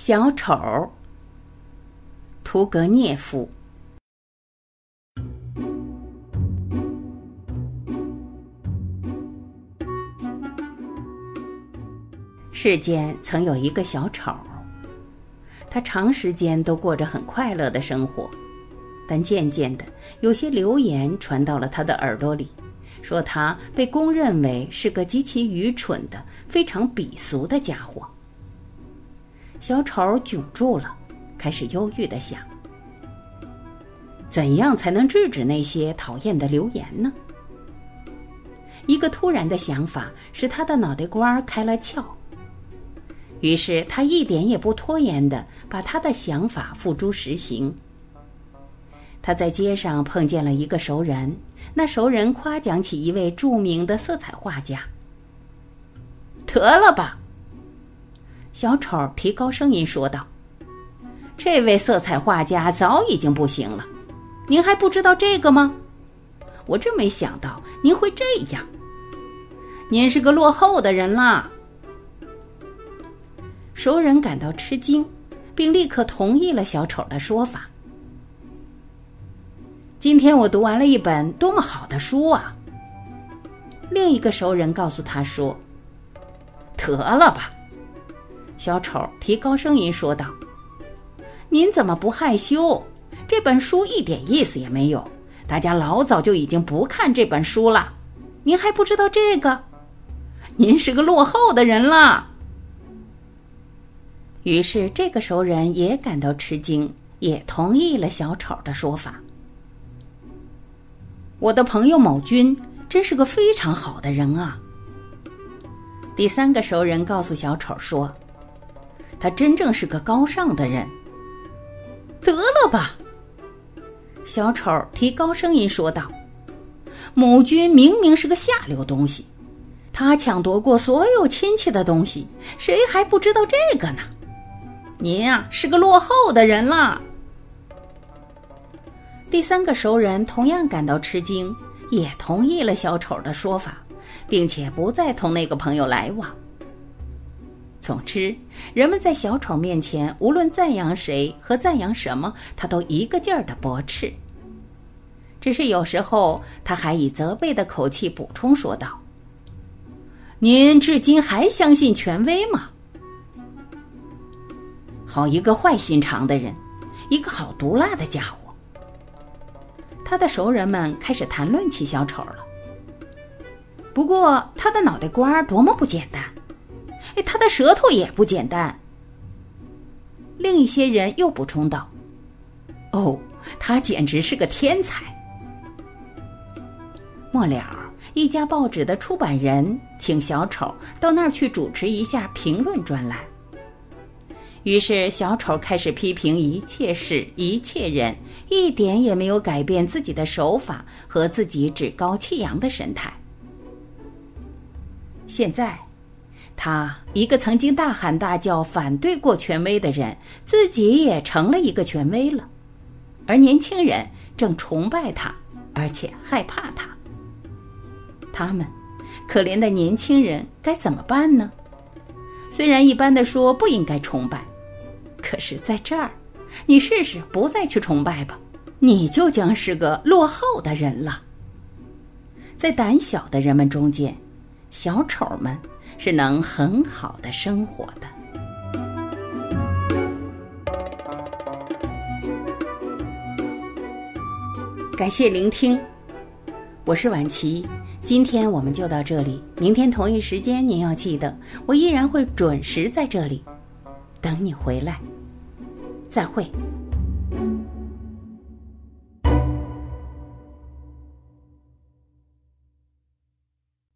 小丑，屠格涅夫。世间曾有一个小丑，他长时间都过着很快乐的生活，但渐渐的，有些流言传到了他的耳朵里，说他被公认为是个极其愚蠢的、非常鄙俗的家伙。小丑窘住了，开始忧郁的想：怎样才能制止那些讨厌的流言呢？一个突然的想法使他的脑袋瓜开了窍。于是他一点也不拖延的把他的想法付诸实行。他在街上碰见了一个熟人，那熟人夸奖起一位著名的色彩画家。得了吧！小丑提高声音说道：“这位色彩画家早已经不行了，您还不知道这个吗？我真没想到您会这样。您是个落后的人啦。”熟人感到吃惊，并立刻同意了小丑的说法。今天我读完了一本多么好的书啊！另一个熟人告诉他说：“得了吧。”小丑提高声音说道：“您怎么不害羞？这本书一点意思也没有，大家老早就已经不看这本书了。您还不知道这个？您是个落后的人了。”于是，这个熟人也感到吃惊，也同意了小丑的说法。我的朋友某君真是个非常好的人啊！第三个熟人告诉小丑说。他真正是个高尚的人。得了吧！小丑提高声音说道：“母君明明是个下流东西，他抢夺过所有亲戚的东西，谁还不知道这个呢？您啊，是个落后的人了。”第三个熟人同样感到吃惊，也同意了小丑的说法，并且不再同那个朋友来往。总之，人们在小丑面前，无论赞扬谁和赞扬什么，他都一个劲儿的驳斥。只是有时候，他还以责备的口气补充说道：“您至今还相信权威吗？好一个坏心肠的人，一个好毒辣的家伙！”他的熟人们开始谈论起小丑了。不过，他的脑袋瓜多么不简单！他的舌头也不简单。另一些人又补充道：“哦，他简直是个天才。”末了，一家报纸的出版人请小丑到那儿去主持一下评论专栏。于是，小丑开始批评一切事、一切人，一点也没有改变自己的手法和自己趾高气扬的神态。现在。他一个曾经大喊大叫反对过权威的人，自己也成了一个权威了，而年轻人正崇拜他，而且害怕他。他们，可怜的年轻人该怎么办呢？虽然一般的说不应该崇拜，可是在这儿，你试试不再去崇拜吧，你就将是个落后的人了。在胆小的人们中间，小丑们。是能很好的生活的。感谢聆听，我是晚琪，今天我们就到这里，明天同一时间您要记得，我依然会准时在这里等你回来。再会。